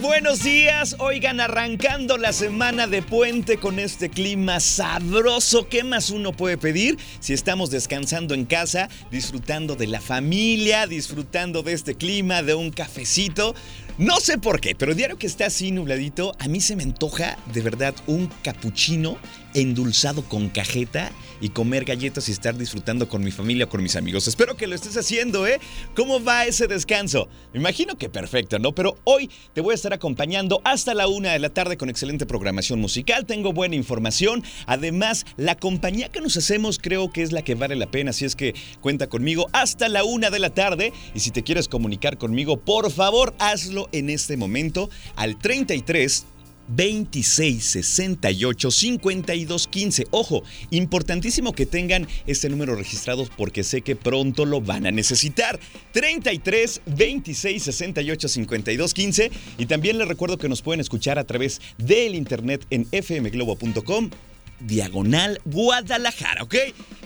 Buenos días. Oigan, arrancando la semana de puente con este clima sabroso. ¿Qué más uno puede pedir si estamos descansando en casa, disfrutando de la familia, disfrutando de este clima, de un cafecito? No sé por qué, pero diario que está así nubladito, a mí se me antoja de verdad un capuchino endulzado con cajeta y comer galletas y estar disfrutando con mi familia o con mis amigos. Espero que lo estés haciendo, ¿eh? ¿Cómo va ese descanso? Me imagino que perfecto, ¿no? Pero hoy te voy a estar acompañando hasta la una de la tarde con excelente programación musical. Tengo buena información. Además, la compañía que nos hacemos creo que es la que vale la pena. Así es que cuenta conmigo hasta la una de la tarde. Y si te quieres comunicar conmigo, por favor, hazlo en este momento al 33 26 68 52 15. Ojo, importantísimo que tengan este número registrado porque sé que pronto lo van a necesitar. 33 26 68 52 15. Y también les recuerdo que nos pueden escuchar a través del internet en fmglobo.com diagonal Guadalajara, ¿ok?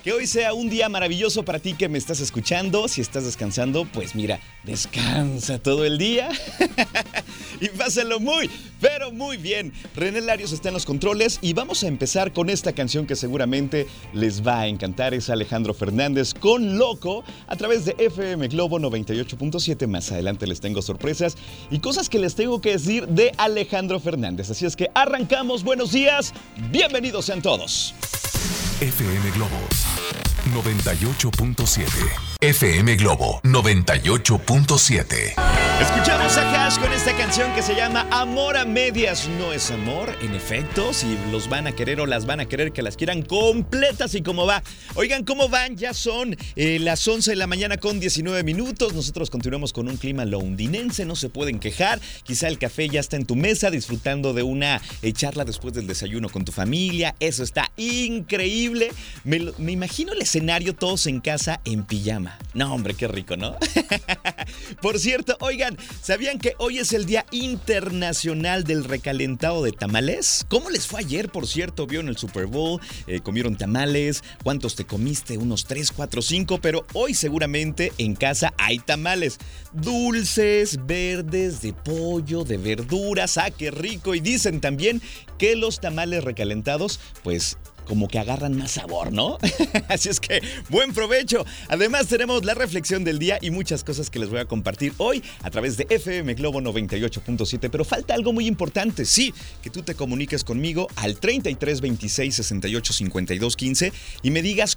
Que hoy sea un día maravilloso para ti que me estás escuchando. Si estás descansando, pues mira, descansa todo el día y pásalo muy, pero muy bien. René Larios está en los controles y vamos a empezar con esta canción que seguramente les va a encantar. Es Alejandro Fernández con Loco a través de FM Globo 98.7. Más adelante les tengo sorpresas y cosas que les tengo que decir de Alejandro Fernández. Así es que arrancamos. Buenos días. Bienvenidos sean todos. FM Globo 98.7. FM Globo 98.7. Escuchamos a Hash con esta canción que se llama Amor a medias no es amor. En efecto, si los van a querer o las van a querer, que las quieran completas y cómo va. Oigan, ¿cómo van? Ya son eh, las 11 de la mañana con 19 minutos. Nosotros continuamos con un clima londinense, no se pueden quejar. Quizá el café ya está en tu mesa disfrutando de una eh, charla después del desayuno con tu familia. Eso está increíble. Me, imagino el escenario todos en casa en pijama. No, hombre, qué rico, ¿no? Por cierto, oigan, ¿sabían que hoy es el Día Internacional del Recalentado de Tamales? ¿Cómo les fue ayer, por cierto? ¿Vieron el Super Bowl? Eh, ¿Comieron tamales? ¿Cuántos te comiste? Unos 3, 4, 5, pero hoy seguramente en casa hay tamales. Dulces, verdes, de pollo, de verduras. ¡Ah, qué rico! Y dicen también que los tamales recalentados, pues como que agarran más sabor, ¿no? Así es que buen provecho. Además tenemos la reflexión del día y muchas cosas que les voy a compartir hoy a través de FM Globo 98.7, pero falta algo muy importante, sí, que tú te comuniques conmigo al 33 26 68 52 15 y me digas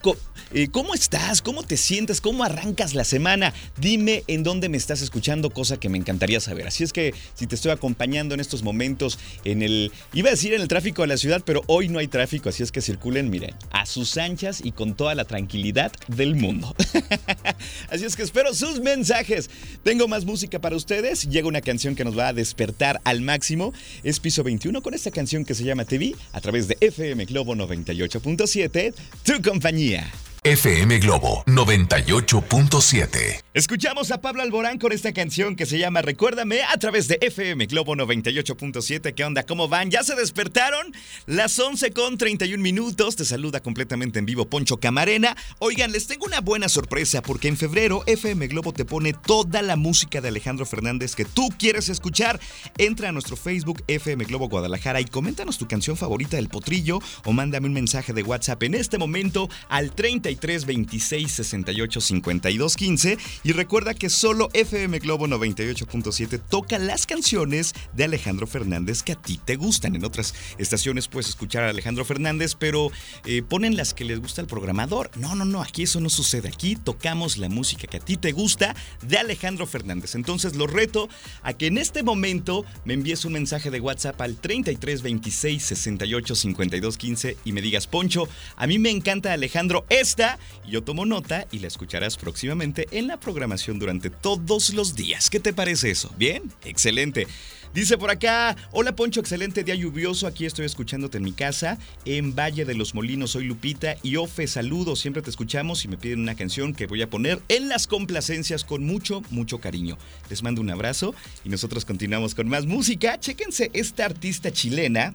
eh, cómo estás, cómo te sientes, cómo arrancas la semana. Dime en dónde me estás escuchando, cosa que me encantaría saber. Así es que si te estoy acompañando en estos momentos en el iba a decir en el tráfico de la ciudad, pero hoy no hay tráfico, así es que circulen, miren, a sus anchas y con toda la tranquilidad del mundo. Así es que espero sus mensajes. Tengo más música para ustedes. Llega una canción que nos va a despertar al máximo. Es Piso 21 con esta canción que se llama TV a través de FM Globo 98.7, tu compañía. FM Globo 98.7. Escuchamos a Pablo Alborán con esta canción que se llama Recuérdame a través de FM Globo 98.7. ¿Qué onda? ¿Cómo van? ¿Ya se despertaron? Las 11 con 31 minutos. Te saluda completamente en vivo Poncho Camarena. Oigan, les tengo una buena sorpresa porque en febrero FM Globo te pone toda la música de Alejandro Fernández que tú quieres escuchar. Entra a nuestro Facebook FM Globo Guadalajara y coméntanos tu canción favorita del potrillo o mándame un mensaje de WhatsApp en este momento al 33 26 68 52 15 Y recuerda que solo FM Globo 98.7 toca las canciones de Alejandro Fernández que a ti te gustan. En otras estaciones puedes escuchar a Alejandro Fernández, pero eh, ponen las que les gusta al programador. No, no, no, aquí eso no sucede. Aquí tocamos la música que a ti te gusta de Alejandro Fernández. Entonces lo reto a que en este momento me envíes un mensaje de WhatsApp al 33 26 68 52 15 y me digas, Poncho, a mí me encanta Alejandro yo tomo nota y la escucharás próximamente en la programación durante todos los días. ¿Qué te parece eso? ¿Bien? Excelente. Dice por acá, hola Poncho, excelente día lluvioso, aquí estoy escuchándote en mi casa, en Valle de los Molinos, soy Lupita y Ofe, saludos, siempre te escuchamos y me piden una canción que voy a poner en las complacencias con mucho, mucho cariño. Les mando un abrazo y nosotros continuamos con más música. Chéquense, esta artista chilena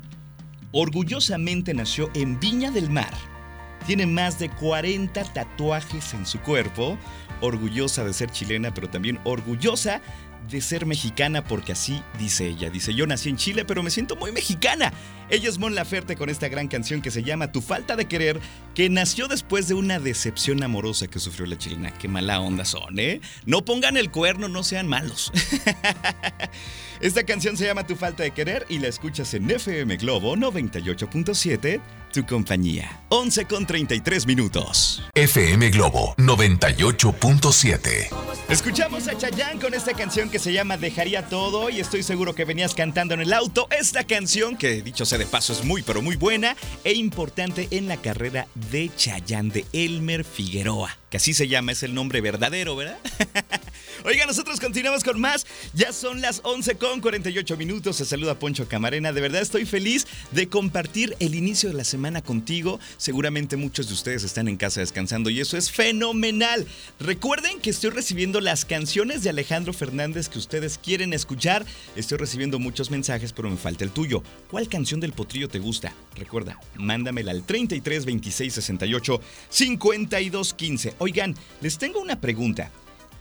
orgullosamente nació en Viña del Mar. Tiene más de 40 tatuajes en su cuerpo, orgullosa de ser chilena, pero también orgullosa de ser mexicana porque así dice ella. Dice, yo nací en Chile, pero me siento muy mexicana. Ella es Mon Laferte con esta gran canción que se llama Tu falta de querer, que nació después de una decepción amorosa que sufrió la chilena. Qué mala onda son, ¿eh? No pongan el cuerno, no sean malos. Esta canción se llama Tu falta de querer y la escuchas en FM Globo 98.7, tu compañía. 11 con 33 minutos. FM Globo 98.7. Escuchamos a Chayanne con esta canción que se llama Dejaría todo y estoy seguro que venías cantando en el auto. Esta canción que dicho sea de paso es muy pero muy buena e importante en la carrera de Chayanne de Elmer Figueroa, que así se llama, es el nombre verdadero, ¿verdad? Oiga, nosotros continuamos con más. Ya son las 11 con 48 minutos. Se saluda Poncho Camarena. De verdad estoy feliz de compartir el inicio de la semana contigo. Seguramente muchos de ustedes están en casa descansando y eso es fenomenal. Recuerden que estoy recibiendo las canciones de Alejandro Fernández que ustedes quieren escuchar. Estoy recibiendo muchos mensajes, pero me falta el tuyo. ¿Cuál canción del potrillo te gusta? Recuerda, mándamela al 33 26 68 52 15. Oigan, les tengo una pregunta.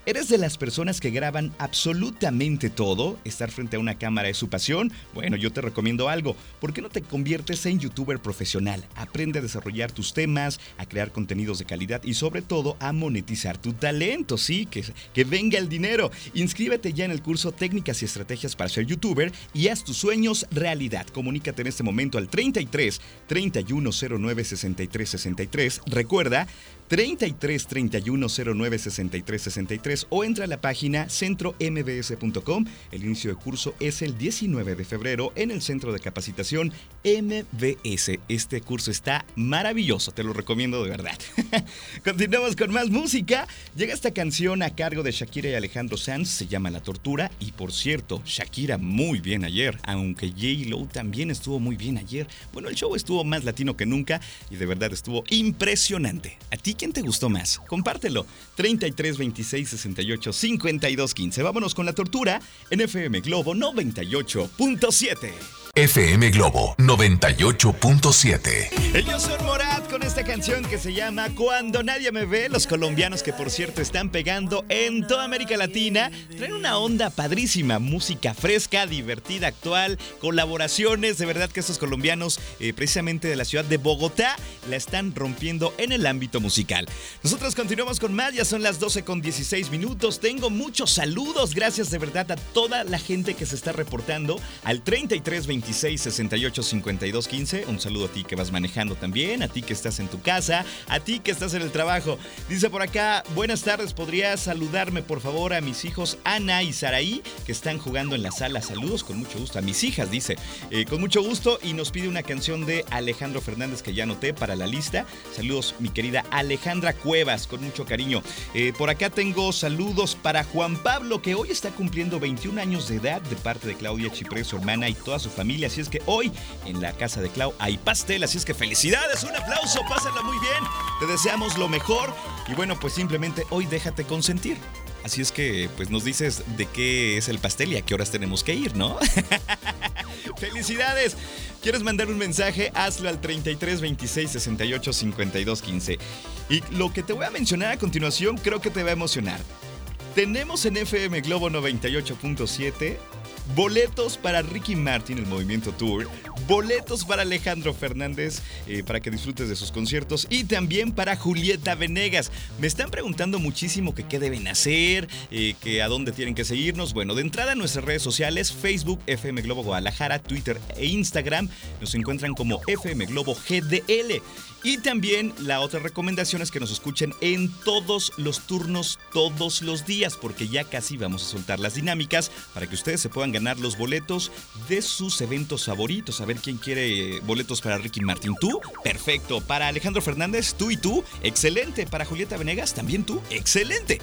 ¿Eres de las personas que graban absolutamente todo? ¿Estar frente a una cámara es su pasión? Bueno, yo te recomiendo algo. ¿Por qué no te conviertes en youtuber profesional? Aprende a desarrollar tus temas, a crear contenidos de calidad y sobre todo a monetizar tu talento, sí, que, que venga el dinero. Inscríbete ya en el curso Técnicas y Estrategias para ser youtuber y haz tus sueños realidad. Comunícate en este momento al 33 3109 63 63. Recuerda, 33 31 09 63 63 o entra a la página centrombs.com. El inicio de curso es el 19 de febrero en el Centro de Capacitación MBS. Este curso está maravilloso, te lo recomiendo de verdad. Continuamos con más música. Llega esta canción a cargo de Shakira y Alejandro Sanz, se llama La Tortura y por cierto, Shakira muy bien ayer, aunque J. Lo también estuvo muy bien ayer. Bueno, el show estuvo más latino que nunca y de verdad estuvo impresionante. ¿A ti ¿Quién te gustó más? Compártelo. 33 26 68 52 15. Vámonos con la tortura en FM Globo 98.7. FM Globo 98.7. Ellos son Morat con esta canción que se llama Cuando nadie me ve. Los colombianos que por cierto están pegando en toda América Latina. Traen una onda padrísima, música fresca, divertida, actual, colaboraciones. De verdad que estos colombianos, eh, precisamente de la ciudad de Bogotá, la están rompiendo en el ámbito musical. Nosotros continuamos con más, ya son las 12 con 16 minutos. Tengo muchos saludos, gracias de verdad a toda la gente que se está reportando al 33 26 68 52 15. Un saludo a ti que vas manejando también, a ti que estás en tu casa, a ti que estás en el trabajo. Dice por acá, buenas tardes, ¿podrías saludarme por favor a mis hijos Ana y Saraí que están jugando en la sala? Saludos con mucho gusto. A mis hijas, dice, eh, con mucho gusto y nos pide una canción de Alejandro Fernández que ya anoté para la lista. Saludos, mi querida Alejandra Cuevas, con mucho cariño. Eh, por acá tengo saludos para Juan Pablo, que hoy está cumpliendo 21 años de edad de parte de Claudia Chipré, su hermana y toda su familia. Así es que hoy en la casa de Clau hay pastel. Así es que felicidades, un aplauso, pásala muy bien. Te deseamos lo mejor. Y bueno, pues simplemente hoy déjate consentir. Así es que, pues nos dices de qué es el pastel y a qué horas tenemos que ir, ¿no? ¡Felicidades! ¿Quieres mandar un mensaje? Hazlo al 33 26 68 52 15. Y lo que te voy a mencionar a continuación creo que te va a emocionar. Tenemos en FM Globo 98.7 boletos para Ricky Martin, el Movimiento Tour, boletos para Alejandro Fernández eh, para que disfrutes de sus conciertos y también para Julieta Venegas. Me están preguntando muchísimo que qué deben hacer, eh, que a dónde tienen que seguirnos. Bueno, de entrada en nuestras redes sociales, Facebook, FM Globo Guadalajara, Twitter e Instagram, nos encuentran como FM Globo GDL. Y también la otra recomendación es que nos escuchen en todos los turnos, todos los días, porque ya casi vamos a soltar las dinámicas para que ustedes se puedan ganar los boletos de sus eventos favoritos. A ver quién quiere boletos para Ricky Martin. ¿Tú? Perfecto. Para Alejandro Fernández, tú y tú. Excelente. Para Julieta Venegas, también tú. Excelente.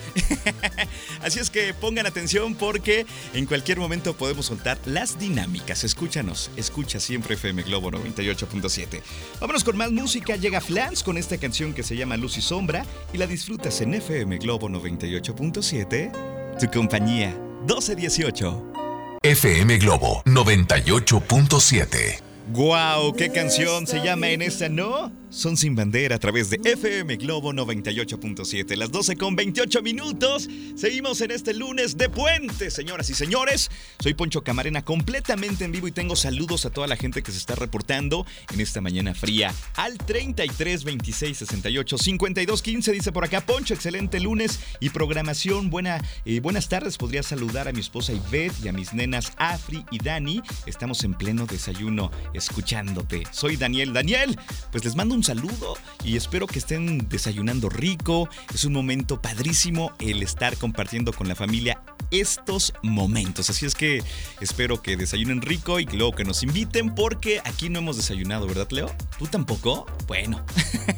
Así es que pongan atención porque en cualquier momento podemos soltar las dinámicas. Escúchanos. Escucha siempre FM Globo 98.7. Vámonos con más música llega Flans con esta canción que se llama Luz y Sombra y la disfrutas en FM Globo 98.7. Tu compañía 1218. FM Globo 98.7. ¡Guau! ¿Qué canción se llama en esta, no? Son sin bandera a través de FM Globo 98.7. Las 12 con 28 minutos. Seguimos en este lunes de puente, señoras y señores. Soy Poncho Camarena completamente en vivo y tengo saludos a toda la gente que se está reportando en esta mañana fría al 33 26 68 52 15. Dice por acá Poncho, excelente lunes y programación. Buena, eh, buenas tardes. Podría saludar a mi esposa Ivette y a mis nenas Afri y Dani. Estamos en pleno desayuno escuchándote. Soy Daniel. Daniel, pues les mando un saludo y espero que estén desayunando rico. Es un momento padrísimo el estar compartiendo con la familia estos momentos. Así es que espero que desayunen rico y luego que nos inviten porque aquí no hemos desayunado, ¿verdad, Leo? ¿Tú tampoco? Bueno.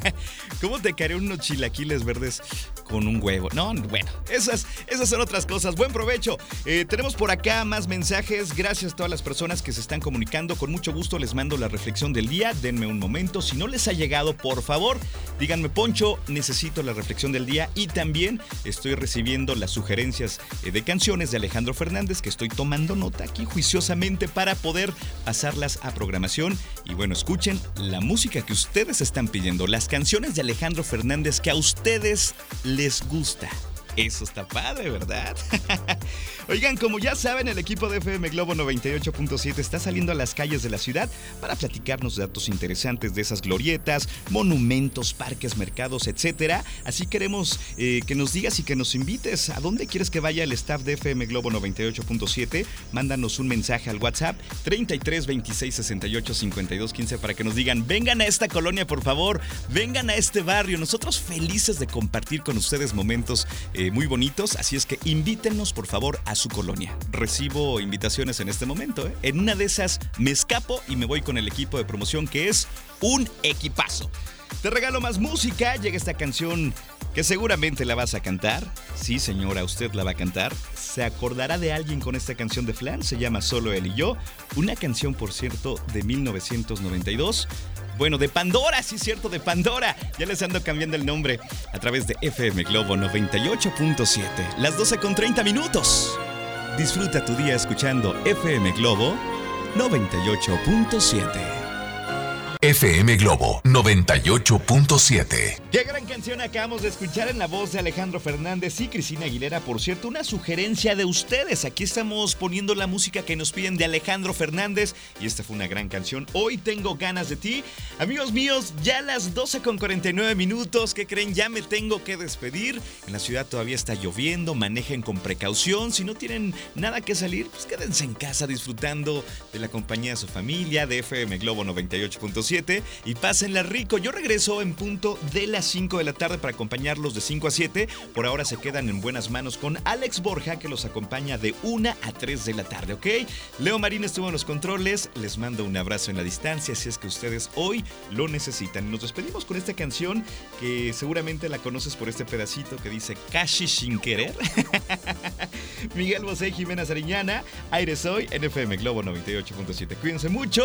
¿Cómo te caeré unos chilaquiles verdes con un huevo? No, bueno, esas, esas son otras cosas. Buen provecho. Eh, tenemos por acá más mensajes. Gracias a todas las personas que se están comunicando. Con mucho gusto les mando la reflexión del día. Denme un momento. Si no les ha llegado, por favor, díganme, Poncho, necesito la reflexión del día y también estoy recibiendo las sugerencias eh, de canciones de Alejandro Fernández que estoy tomando nota aquí juiciosamente para poder pasarlas a programación. Y bueno, escuchen la música que ustedes están pidiendo, las canciones de Alejandro Fernández que a ustedes les gusta. Eso está padre, ¿verdad? Oigan, como ya saben, el equipo de FM Globo 98.7 está saliendo a las calles de la ciudad para platicarnos datos interesantes de esas glorietas, monumentos, parques, mercados, etc. Así queremos eh, que nos digas y que nos invites. ¿A dónde quieres que vaya el staff de FM Globo 98.7? Mándanos un mensaje al WhatsApp 33 26 68 52 15 para que nos digan, vengan a esta colonia, por favor, vengan a este barrio. Nosotros felices de compartir con ustedes momentos. Eh, muy bonitos, así es que invítenos por favor a su colonia. Recibo invitaciones en este momento. ¿eh? En una de esas me escapo y me voy con el equipo de promoción que es un equipazo. Te regalo más música, llega esta canción que seguramente la vas a cantar. Sí, señora, usted la va a cantar. Se acordará de alguien con esta canción de Flan, se llama Solo él y yo. Una canción, por cierto, de 1992. Bueno, de Pandora, sí, cierto, de Pandora. Ya les ando cambiando el nombre a través de FM Globo 98.7. Las 12 con 30 minutos. Disfruta tu día escuchando FM Globo 98.7. FM Globo 98.7. Qué gran canción acabamos de escuchar en la voz de Alejandro Fernández y Cristina Aguilera. Por cierto, una sugerencia de ustedes. Aquí estamos poniendo la música que nos piden de Alejandro Fernández y esta fue una gran canción. Hoy tengo ganas de ti. Amigos míos, ya las 12 con 49 minutos. ¿Qué creen? Ya me tengo que despedir. En la ciudad todavía está lloviendo. Manejen con precaución. Si no tienen nada que salir, pues quédense en casa disfrutando de la compañía de su familia, de FM Globo 98.7 y pásenla rico. Yo regreso en punto de las 5 de la tarde para acompañarlos de 5 a 7. Por ahora se quedan en buenas manos con Alex Borja que los acompaña de 1 a 3 de la tarde, ¿ok? Leo Marín estuvo en los controles. Les mando un abrazo en la distancia si es que ustedes hoy lo necesitan. Nos despedimos con esta canción que seguramente la conoces por este pedacito que dice Casi sin querer. Miguel Bosé Jimena Sariñana. Aire Soy, NFM Globo 98.7. Cuídense mucho.